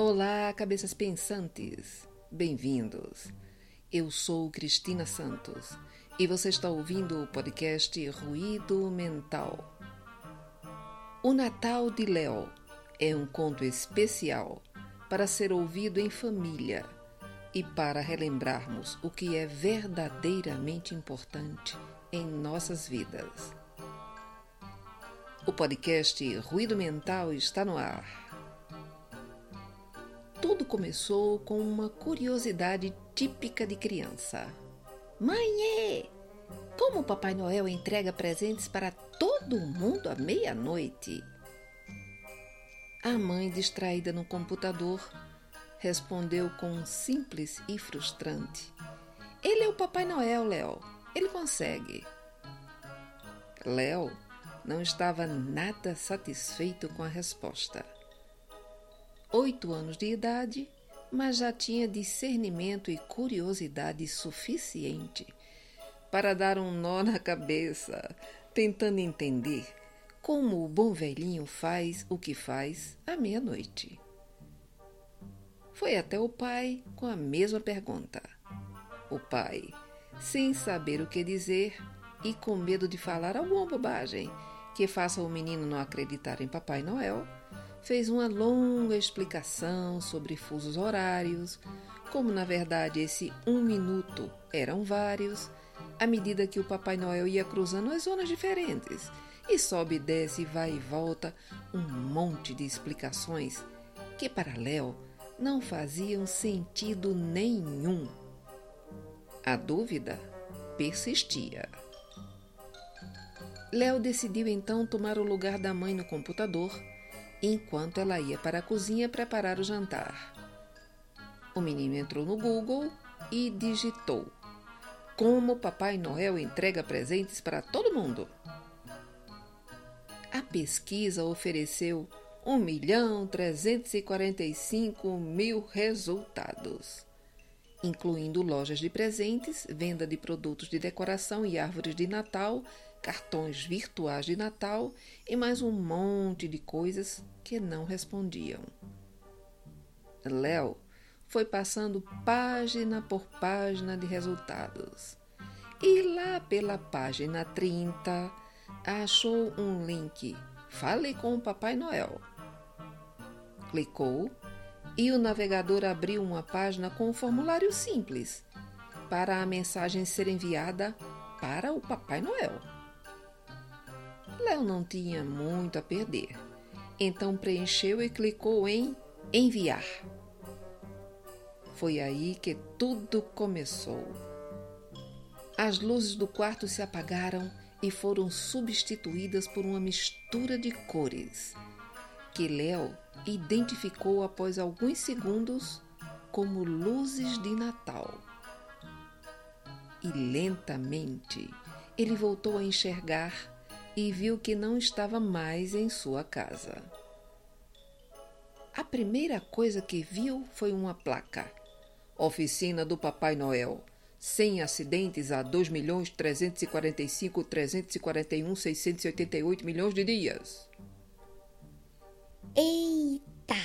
Olá, cabeças pensantes! Bem-vindos! Eu sou Cristina Santos e você está ouvindo o podcast Ruído Mental. O Natal de Léo é um conto especial para ser ouvido em família e para relembrarmos o que é verdadeiramente importante em nossas vidas. O podcast Ruído Mental está no ar. Tudo começou com uma curiosidade típica de criança. Mãe, como o Papai Noel entrega presentes para todo mundo à meia-noite? A mãe, distraída no computador, respondeu com simples e frustrante: Ele é o Papai Noel, Léo. Ele consegue. Léo não estava nada satisfeito com a resposta oito anos de idade, mas já tinha discernimento e curiosidade suficiente para dar um nó na cabeça, tentando entender como o bom velhinho faz o que faz à meia-noite. Foi até o pai com a mesma pergunta. O pai, sem saber o que dizer e com medo de falar alguma bobagem que faça o menino não acreditar em Papai Noel, fez uma longa explicação sobre fusos horários, como na verdade esse um minuto eram vários, à medida que o Papai Noel ia cruzando as zonas diferentes, e sobe desce, vai e volta, um monte de explicações que para Léo não faziam sentido nenhum. A dúvida persistia. Léo decidiu então tomar o lugar da mãe no computador enquanto ela ia para a cozinha preparar o jantar. O menino entrou no Google e digitou: Como Papai Noel entrega presentes para todo mundo. A pesquisa ofereceu 1 milhão 345 mil resultados, incluindo lojas de presentes, venda de produtos de decoração e árvores de Natal, cartões virtuais de Natal e mais um monte de coisas que não respondiam. Léo foi passando página por página de resultados. E lá pela página 30 achou um link. Fale com o Papai Noel. Clicou e o navegador abriu uma página com um formulário simples para a mensagem ser enviada para o Papai Noel. Léo não tinha muito a perder, então preencheu e clicou em Enviar. Foi aí que tudo começou. As luzes do quarto se apagaram e foram substituídas por uma mistura de cores, que Léo identificou após alguns segundos como luzes de Natal. E lentamente ele voltou a enxergar e viu que não estava mais em sua casa. A primeira coisa que viu foi uma placa. Oficina do Papai Noel. Sem acidentes há 2 milhões 345 341 688 milhões de dias. Eita!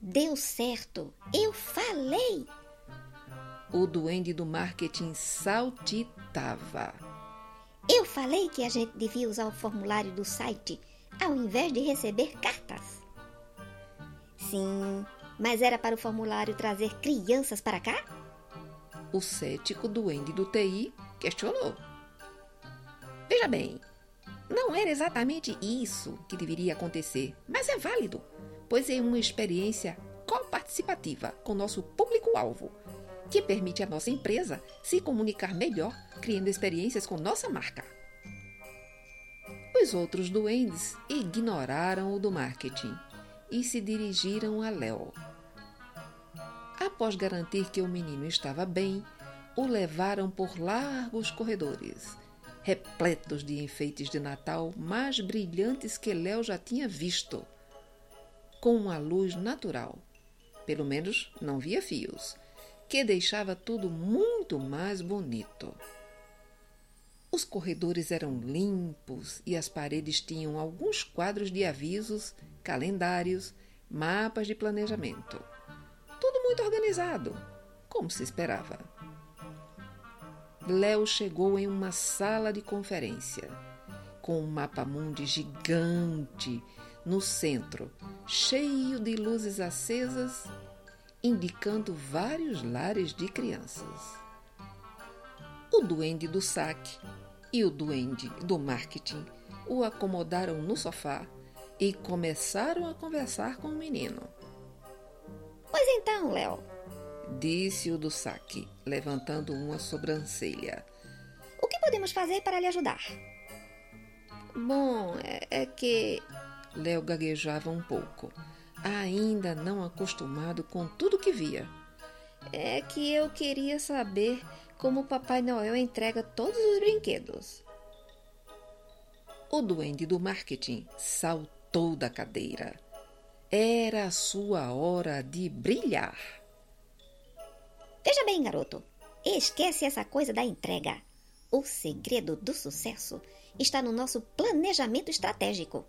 Deu certo! Eu falei! O duende do marketing saltitava. Eu falei que a gente devia usar o formulário do site ao invés de receber cartas. Sim, mas era para o formulário trazer crianças para cá? O cético duende do TI questionou. Veja bem, não era exatamente isso que deveria acontecer, mas é válido, pois é uma experiência coparticipativa com nosso público-alvo que permite à nossa empresa se comunicar melhor, criando experiências com nossa marca. Os outros duendes ignoraram o do marketing e se dirigiram a Léo. Após garantir que o menino estava bem, o levaram por largos corredores, repletos de enfeites de Natal mais brilhantes que Léo já tinha visto, com uma luz natural. Pelo menos não via fios que deixava tudo muito mais bonito. Os corredores eram limpos e as paredes tinham alguns quadros de avisos, calendários, mapas de planejamento. Tudo muito organizado, como se esperava. Léo chegou em uma sala de conferência, com um mapa mundi gigante no centro, cheio de luzes acesas, indicando vários lares de crianças. O duende do saque e o duende do marketing o acomodaram no sofá e começaram a conversar com o menino. Pois então, Léo, disse o do saque, levantando uma sobrancelha. O que podemos fazer para lhe ajudar? Bom, é, é que. Léo gaguejava um pouco, ainda não acostumado com tudo que via. É que eu queria saber como Papai Noel entrega todos os brinquedos. O duende do marketing saltou da cadeira. Era a sua hora de brilhar. Veja bem, garoto. Esquece essa coisa da entrega. O segredo do sucesso está no nosso planejamento estratégico,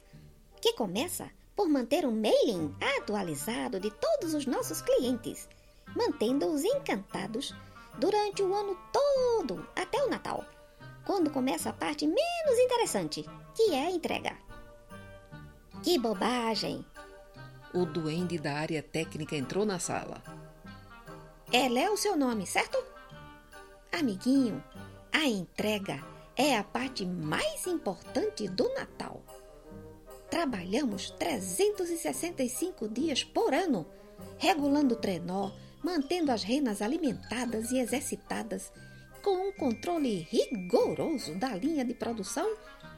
que começa por manter um mailing atualizado de todos os nossos clientes, mantendo-os encantados durante o ano todo até o Natal, quando começa a parte menos interessante, que é a entrega. Que bobagem! O duende da área técnica entrou na sala. É Léo seu nome, certo? Amiguinho, a entrega é a parte mais importante do Natal. Trabalhamos 365 dias por ano, regulando o trenó, mantendo as renas alimentadas e exercitadas, com um controle rigoroso da linha de produção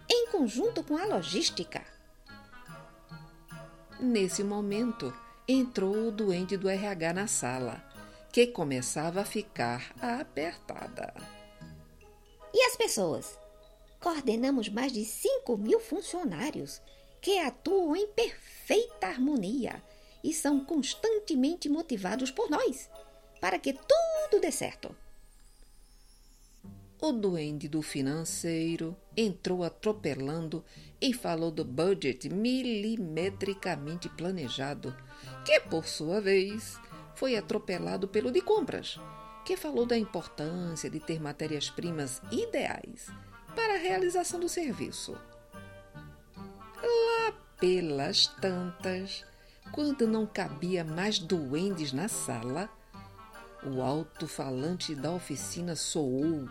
em conjunto com a logística. Nesse momento, entrou o doente do RH na sala que começava a ficar apertada. E as pessoas? Coordenamos mais de 5 mil funcionários que atuam em perfeita harmonia e são constantemente motivados por nós para que tudo dê certo. O duende do financeiro entrou atropelando e falou do budget milimetricamente planejado, que, por sua vez, foi atropelado pelo de compras, que falou da importância de ter matérias-primas ideais para a realização do serviço. Pelas tantas, quando não cabia mais duendes na sala, o alto-falante da oficina soou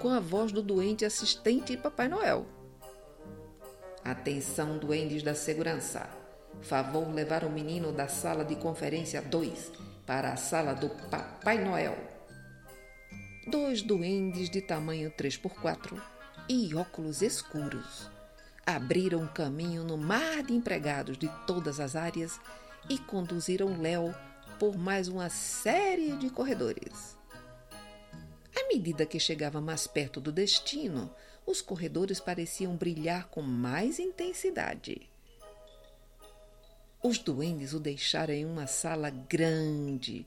com a voz do doente assistente de Papai Noel. Atenção, duendes da segurança. Favor levar o menino da sala de conferência 2 para a sala do Papai Noel. Dois duendes de tamanho 3x4 e óculos escuros abriram caminho no mar de empregados de todas as áreas e conduziram Léo por mais uma série de corredores. À medida que chegava mais perto do destino, os corredores pareciam brilhar com mais intensidade. Os duendes o deixaram em uma sala grande,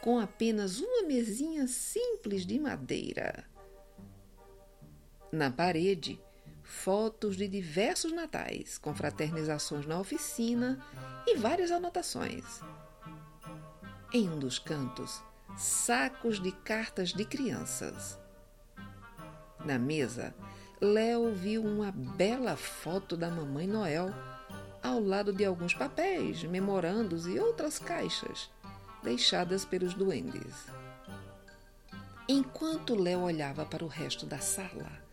com apenas uma mesinha simples de madeira. Na parede, fotos de diversos natais, com fraternizações na oficina e várias anotações. Em um dos cantos, sacos de cartas de crianças. Na mesa, Léo viu uma bela foto da Mamãe Noel ao lado de alguns papéis, memorandos e outras caixas deixadas pelos duendes. Enquanto Léo olhava para o resto da sala,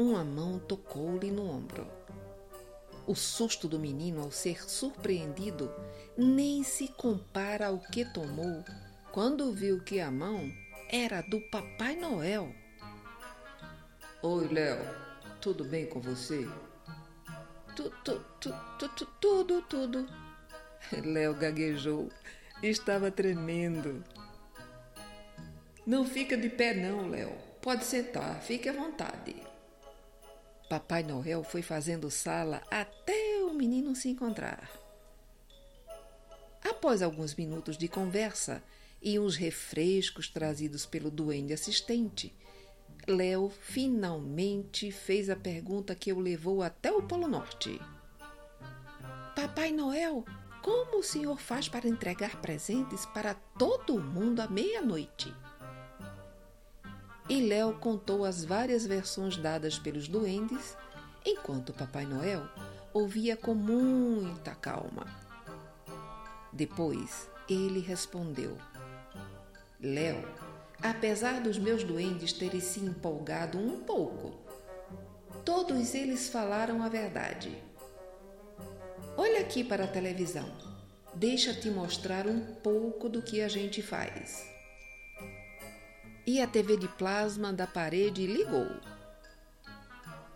uma mão tocou-lhe no ombro. O susto do menino ao ser surpreendido nem se compara ao que tomou quando viu que a mão era do Papai Noel. Oi, Léo, tudo bem com você? tu, tu, tu, tu, tu, tudo, tudo. Léo gaguejou. Estava tremendo. Não fica de pé, não, Léo. Pode sentar, fique à vontade. Papai Noel foi fazendo sala até o menino se encontrar. Após alguns minutos de conversa e uns refrescos trazidos pelo duende assistente, Léo finalmente fez a pergunta que o levou até o Polo Norte. Papai Noel, Como o senhor faz para entregar presentes para todo mundo à meia-noite? E Léo contou as várias versões dadas pelos duendes, enquanto Papai Noel ouvia com muita calma. Depois ele respondeu: Léo, apesar dos meus duendes terem se empolgado um pouco, todos eles falaram a verdade. Olha aqui para a televisão. Deixa-te mostrar um pouco do que a gente faz. E a TV de plasma da parede ligou.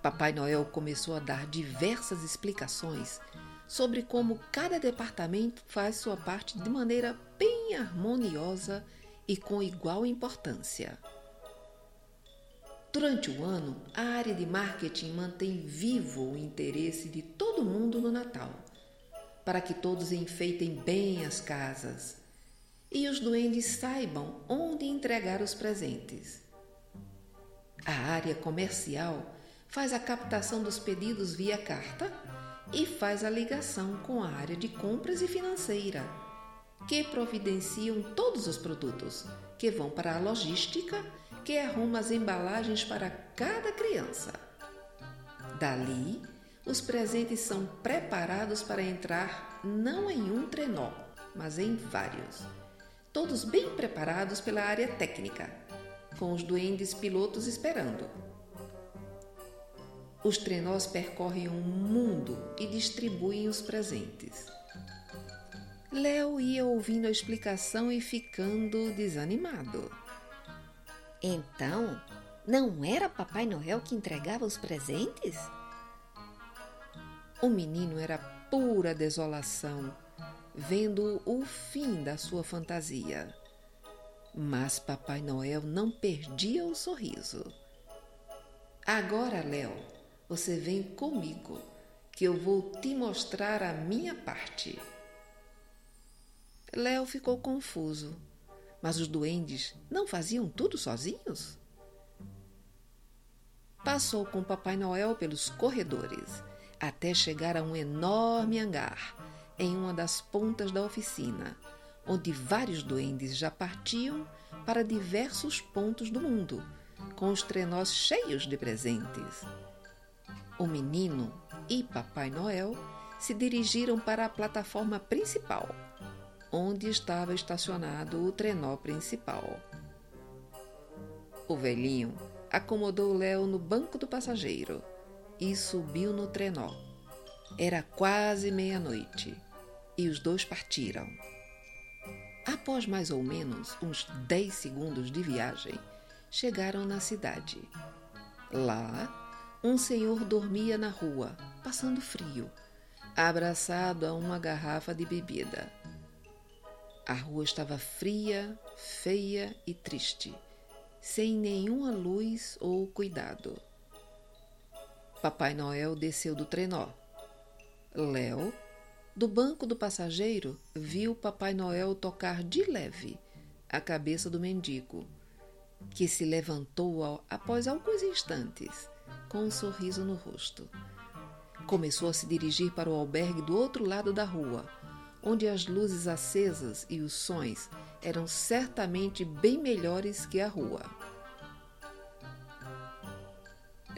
Papai Noel começou a dar diversas explicações sobre como cada departamento faz sua parte de maneira bem harmoniosa e com igual importância. Durante o ano, a área de marketing mantém vivo o interesse de todo mundo no Natal, para que todos enfeitem bem as casas e os duendes saibam onde entregar os presentes. A área comercial faz a captação dos pedidos via carta e faz a ligação com a área de compras e financeira, que providenciam todos os produtos que vão para a logística, que arruma as embalagens para cada criança. Dali, os presentes são preparados para entrar não em um trenó, mas em vários, todos bem preparados pela área técnica, com os duendes pilotos esperando. Os trenós percorrem o um mundo e distribuem os presentes. Léo ia ouvindo a explicação e ficando desanimado. Então, não era Papai Noel que entregava os presentes? O menino era pura desolação, vendo o fim da sua fantasia. Mas Papai Noel não perdia o sorriso. Agora, Léo, você vem comigo, que eu vou te mostrar a minha parte. Léo ficou confuso. Mas os duendes não faziam tudo sozinhos? Passou com Papai Noel pelos corredores, até chegar a um enorme hangar, em uma das pontas da oficina, onde vários duendes já partiam para diversos pontos do mundo, com os trenós cheios de presentes. O menino e Papai Noel se dirigiram para a plataforma principal, onde estava estacionado o trenó principal. O velhinho acomodou Léo no banco do passageiro e subiu no trenó. Era quase meia-noite e os dois partiram. Após mais ou menos uns dez segundos de viagem, chegaram na cidade. Lá, um senhor dormia na rua, passando frio, abraçado a uma garrafa de bebida. A rua estava fria, feia e triste, sem nenhuma luz ou cuidado. Papai Noel desceu do trenó. Léo, do banco do passageiro, viu Papai Noel tocar de leve a cabeça do mendigo, que se levantou após alguns instantes com um sorriso no rosto. Começou a se dirigir para o albergue do outro lado da rua, onde as luzes acesas e os sons eram certamente bem melhores que a rua.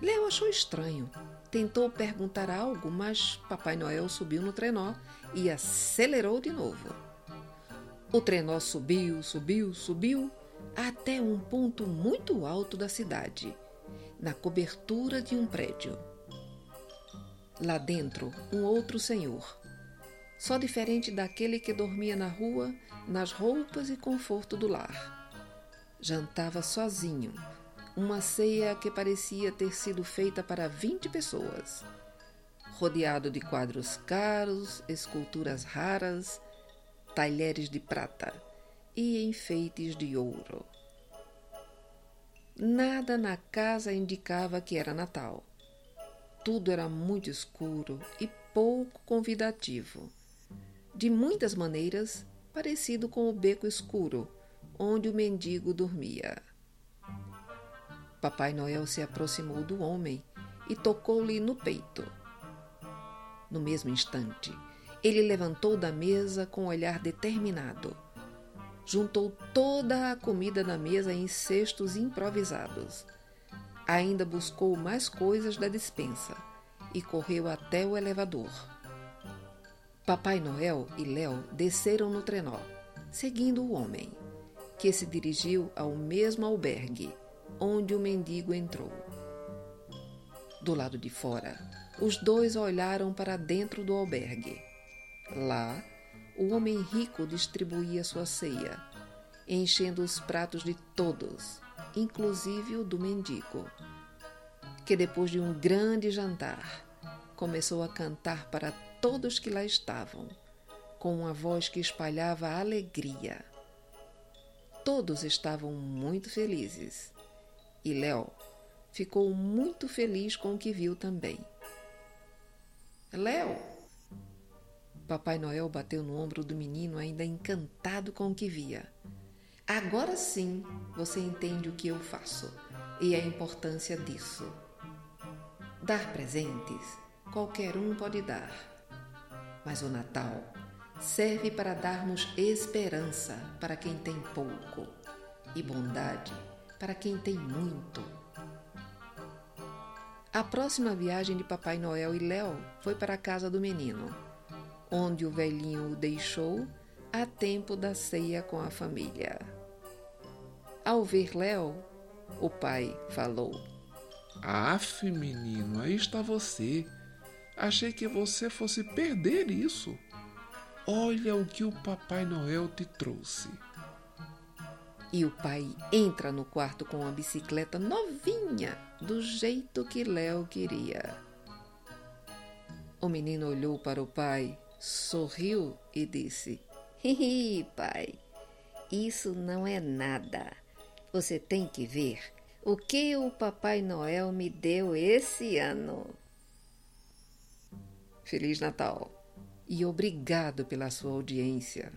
Léo achou estranho. Tentou perguntar algo, mas Papai Noel subiu no trenó e acelerou de novo. O trenó subiu, subiu, subiu até um ponto muito alto da cidade na cobertura de um prédio. Lá dentro, um outro senhor, só diferente daquele que dormia na rua, nas roupas e conforto do lar. Jantava sozinho, uma ceia que parecia ter sido feita para vinte pessoas, rodeado de quadros caros, esculturas raras, talheres de prata e enfeites de ouro. Nada na casa indicava que era Natal. Tudo era muito escuro e pouco convidativo. De muitas maneiras, parecido com o beco escuro onde o mendigo dormia. Papai Noel se aproximou do homem e tocou-lhe no peito. No mesmo instante, Ele levantou da mesa com um olhar determinado. Juntou toda a comida na mesa em cestos improvisados. Ainda buscou mais coisas da despensa e correu até o elevador. Papai Noel e Léo desceram no trenó, seguindo o homem, que se dirigiu ao mesmo albergue onde o mendigo entrou. Do lado de fora, os dois olharam para dentro do albergue. Lá, o homem rico distribuía sua ceia, enchendo os pratos de todos, inclusive o do mendigo, que depois de um grande jantar, começou a cantar para todos que lá estavam, com uma voz que espalhava alegria. Todos estavam muito felizes e Léo ficou muito feliz com o que viu também. Léo! Papai Noel bateu no ombro do menino, ainda encantado com o que via. Agora sim você entende o que eu faço e a importância disso. Dar presentes qualquer um pode dar, mas o Natal serve para darmos esperança para quem tem pouco e bondade para quem tem muito. A próxima viagem de Papai Noel e Léo foi para a casa do menino, onde o velhinho o deixou a tempo da ceia com a família. Ao ver Léo, o pai falou: Aff, menino, aí está você. Achei que você fosse perder isso. Olha o que o Papai Noel te trouxe. E o pai entra no quarto com a bicicleta novinha, do jeito que Léo queria. O menino olhou para o pai, sorriu e disse: Hihi, pai, isso não é nada. Você tem que ver o que o Papai Noel me deu esse ano. Feliz Natal e obrigado pela sua audiência.